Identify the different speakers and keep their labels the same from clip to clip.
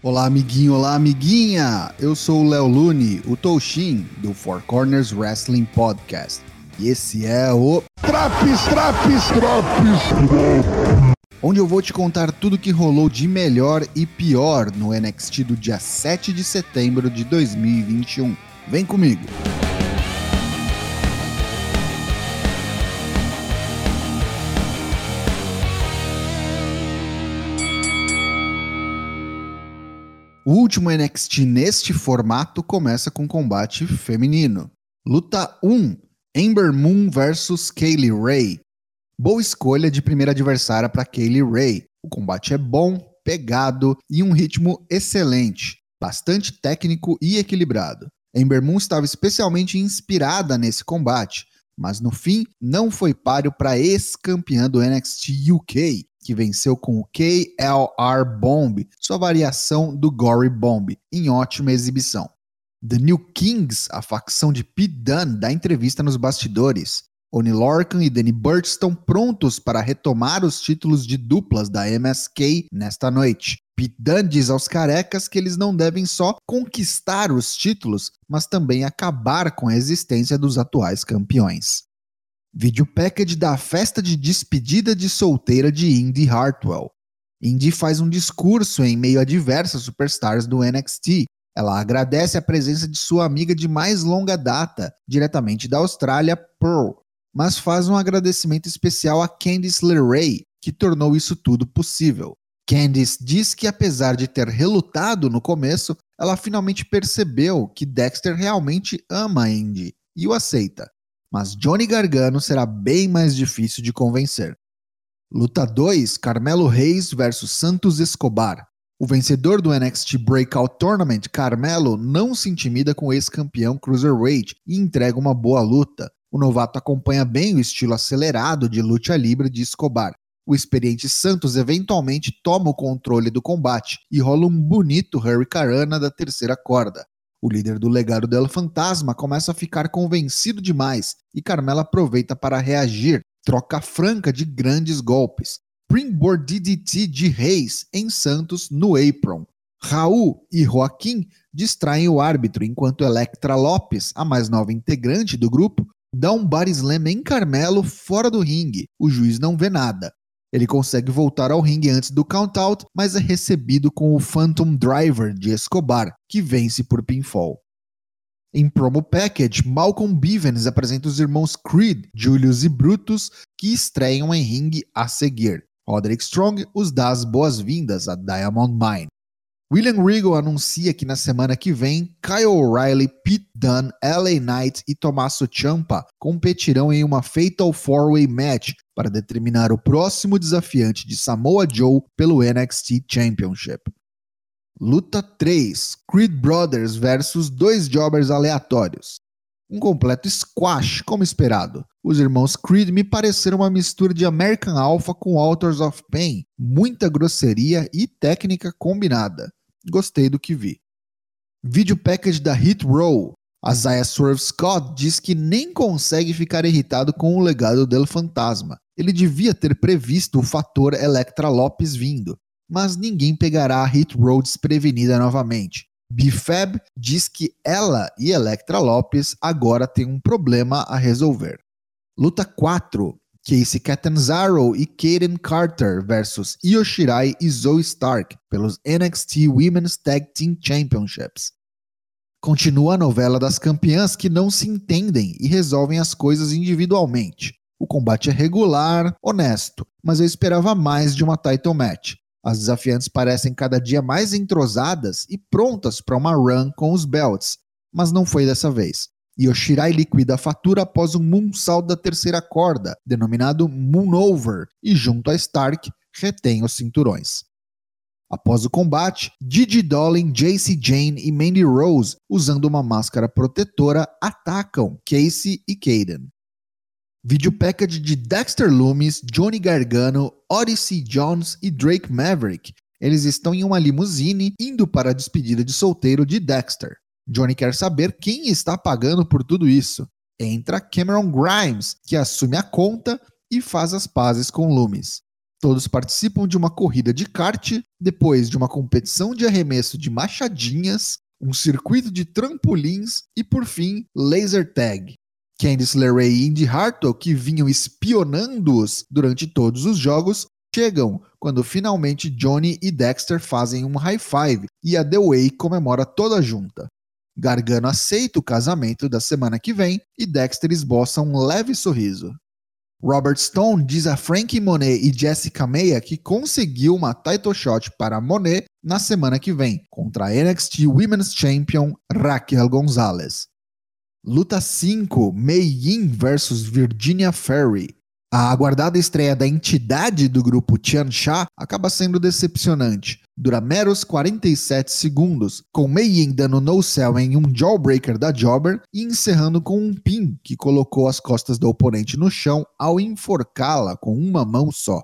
Speaker 1: Olá, amiguinho, olá, amiguinha! Eu sou o Léo Lune, o Toshin, do Four Corners Wrestling Podcast. E esse é o
Speaker 2: Traps, traps, traps!
Speaker 1: Onde eu vou te contar tudo que rolou de melhor e pior no NXT do dia 7 de setembro de 2021. Vem comigo! O último NXT neste formato começa com combate feminino. Luta 1: Ember Moon vs Kaylee Ray. Boa escolha de primeira adversária para Kaylee Ray. O combate é bom, pegado e um ritmo excelente, bastante técnico e equilibrado. Ember Moon estava especialmente inspirada nesse combate, mas no fim não foi páreo para ex-campeã do NXT UK, que venceu com o KLR Bomb, sua variação do Gory Bomb, em ótima exibição. The New Kings, a facção de Pete Dunne, dá entrevista nos bastidores. Oni Lorcan e Danny Burch estão prontos para retomar os títulos de duplas da MSK nesta noite. Pete Dunne diz aos carecas que eles não devem só conquistar os títulos, mas também acabar com a existência dos atuais campeões. Vídeo package da festa de despedida de solteira de Indy Hartwell. Indy faz um discurso em meio a diversas superstars do NXT. Ela agradece a presença de sua amiga de mais longa data, diretamente da Austrália, Pearl, mas faz um agradecimento especial a Candice LeRae, que tornou isso tudo possível. Candice diz que apesar de ter relutado no começo, ela finalmente percebeu que Dexter realmente ama Indy e o aceita mas Johnny Gargano será bem mais difícil de convencer. Luta 2: Carmelo Reis versus Santos Escobar. O vencedor do NXT Breakout Tournament, Carmelo, não se intimida com o ex-campeão Cruiserweight e entrega uma boa luta. O novato acompanha bem o estilo acelerado de luta livre de Escobar. O experiente Santos eventualmente toma o controle do combate e rola um bonito Hurricanrana da terceira corda. O líder do legado del Fantasma começa a ficar convencido demais e Carmela aproveita para reagir, troca franca de grandes golpes. Springboard DDT de Reis em Santos no apron. Raul e Joaquim distraem o árbitro enquanto Electra Lopes, a mais nova integrante do grupo, dá um bar slam em Carmelo fora do ringue. O juiz não vê nada. Ele consegue voltar ao ringue antes do count-out, mas é recebido com o Phantom Driver de Escobar, que vence por pinfall. Em promo package, Malcolm Bivens apresenta os irmãos Creed, Julius e Brutus, que estreiam em ringue a seguir. Roderick Strong os dá as boas-vindas a Diamond Mine. William Regal anuncia que na semana que vem, Kyle O'Reilly, Pete Dunne, LA Knight e Tommaso Ciampa competirão em uma Fatal 4-Way Match para determinar o próximo desafiante de Samoa Joe pelo NXT Championship. Luta 3: Creed Brothers versus dois jobbers aleatórios. Um completo squash, como esperado. Os irmãos Creed me pareceram uma mistura de American Alpha com Authors of Pain, muita grosseria e técnica combinada. Gostei do que vi. Vídeo package da Hit Row. A Zaya Swerve Scott diz que nem consegue ficar irritado com o legado del fantasma. Ele devia ter previsto o fator Electra Lopes vindo, mas ninguém pegará a Hit Row desprevenida novamente. Bifab diz que ela e Electra Lopes agora têm um problema a resolver. Luta 4. Casey Catanzaro e Kaden Carter versus Io Shirai e Zoe Stark pelos NXT Women's Tag Team Championships. Continua a novela das campeãs que não se entendem e resolvem as coisas individualmente. O combate é regular, honesto, mas eu esperava mais de uma title match. As desafiantes parecem cada dia mais entrosadas e prontas para uma run com os belts, mas não foi dessa vez. Yoshirai liquida a fatura após um moonsault da terceira corda, denominado Moonover, e junto a Stark retém os cinturões. Após o combate, Didi Dolin, JC Jane e Mandy Rose, usando uma máscara protetora, atacam Casey e Caden. Vídeo package de Dexter Loomis, Johnny Gargano, Odyssey Jones e Drake Maverick. Eles estão em uma limusine indo para a despedida de solteiro de Dexter. Johnny quer saber quem está pagando por tudo isso. Entra Cameron Grimes, que assume a conta e faz as pazes com Loomis. Todos participam de uma corrida de kart, depois de uma competição de arremesso de machadinhas, um circuito de trampolins e, por fim, laser tag. Candice LeRae e Indy Hartwell, que vinham espionando-os durante todos os jogos, chegam quando finalmente Johnny e Dexter fazem um high five e a The Way comemora toda junta. Gargano aceita o casamento da semana que vem e Dexter esboça um leve sorriso. Robert Stone diz a Frankie Monet e Jessica Meia que conseguiu uma title shot para Monet na semana que vem, contra a NXT Women's Champion Raquel Gonzalez. Luta 5: Mei Yin vs Virginia Ferry. A aguardada estreia da entidade do grupo Tiansha acaba sendo decepcionante. Dura meros 47 segundos, com Mei Yin dando no-sell em um jawbreaker da Jobber e encerrando com um pin que colocou as costas do oponente no chão ao enforcá-la com uma mão só.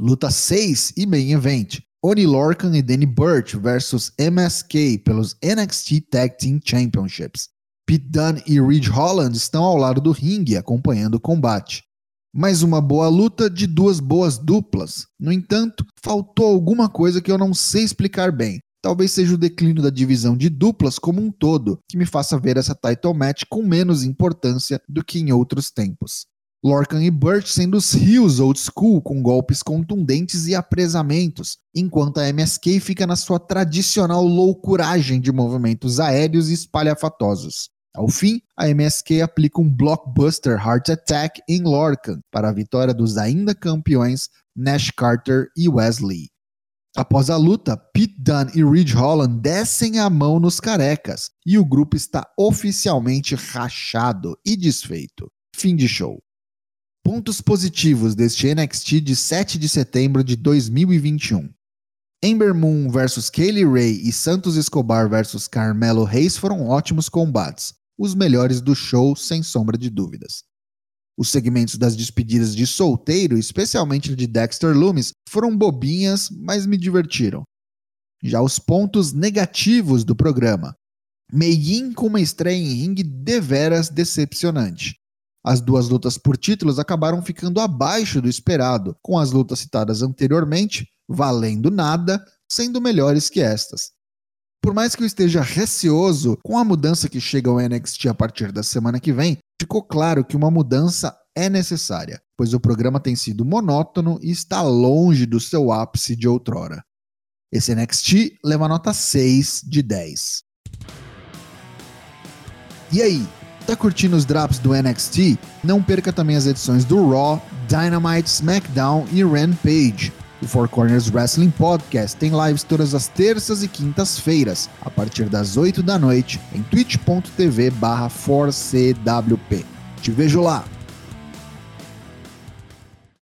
Speaker 1: Luta 6 e main event. Oni Lorcan e Danny Burch versus MSK pelos NXT Tag Team Championships. Pete Dunne e Ridge Holland estão ao lado do ringue acompanhando o combate. Mais uma boa luta de duas boas duplas. No entanto, faltou alguma coisa que eu não sei explicar bem. Talvez seja o declínio da divisão de duplas como um todo, que me faça ver essa title match com menos importância do que em outros tempos. Lorcan e Burt sendo os rios old school com golpes contundentes e apresamentos, enquanto a MSK fica na sua tradicional loucuragem de movimentos aéreos e espalhafatosos. Ao fim, a MSK aplica um blockbuster Heart Attack em Lorcan para a vitória dos ainda campeões Nash Carter e Wesley. Após a luta, Pete Dunne e Ridge Holland descem a mão nos carecas e o grupo está oficialmente rachado e desfeito. Fim de show. Pontos positivos deste NXT de 7 de setembro de 2021. Ember Moon vs Kaylee Ray e Santos Escobar vs Carmelo Reis foram ótimos combates os melhores do show, sem sombra de dúvidas. Os segmentos das despedidas de solteiro, especialmente de Dexter Loomis, foram bobinhas, mas me divertiram. Já os pontos negativos do programa. Meyin com uma estreia em ringue deveras decepcionante. As duas lutas por títulos acabaram ficando abaixo do esperado, com as lutas citadas anteriormente valendo nada, sendo melhores que estas. Por mais que eu esteja receoso com a mudança que chega ao NXT a partir da semana que vem, ficou claro que uma mudança é necessária, pois o programa tem sido monótono e está longe do seu ápice de outrora. Esse NXT leva nota 6 de 10. E aí, tá curtindo os drops do NXT? Não perca também as edições do Raw, Dynamite, SmackDown e Rampage o Four Corners Wrestling Podcast tem lives todas as terças e quintas-feiras, a partir das 8 da noite, em twitch.tv barra 4CWP. Te vejo lá!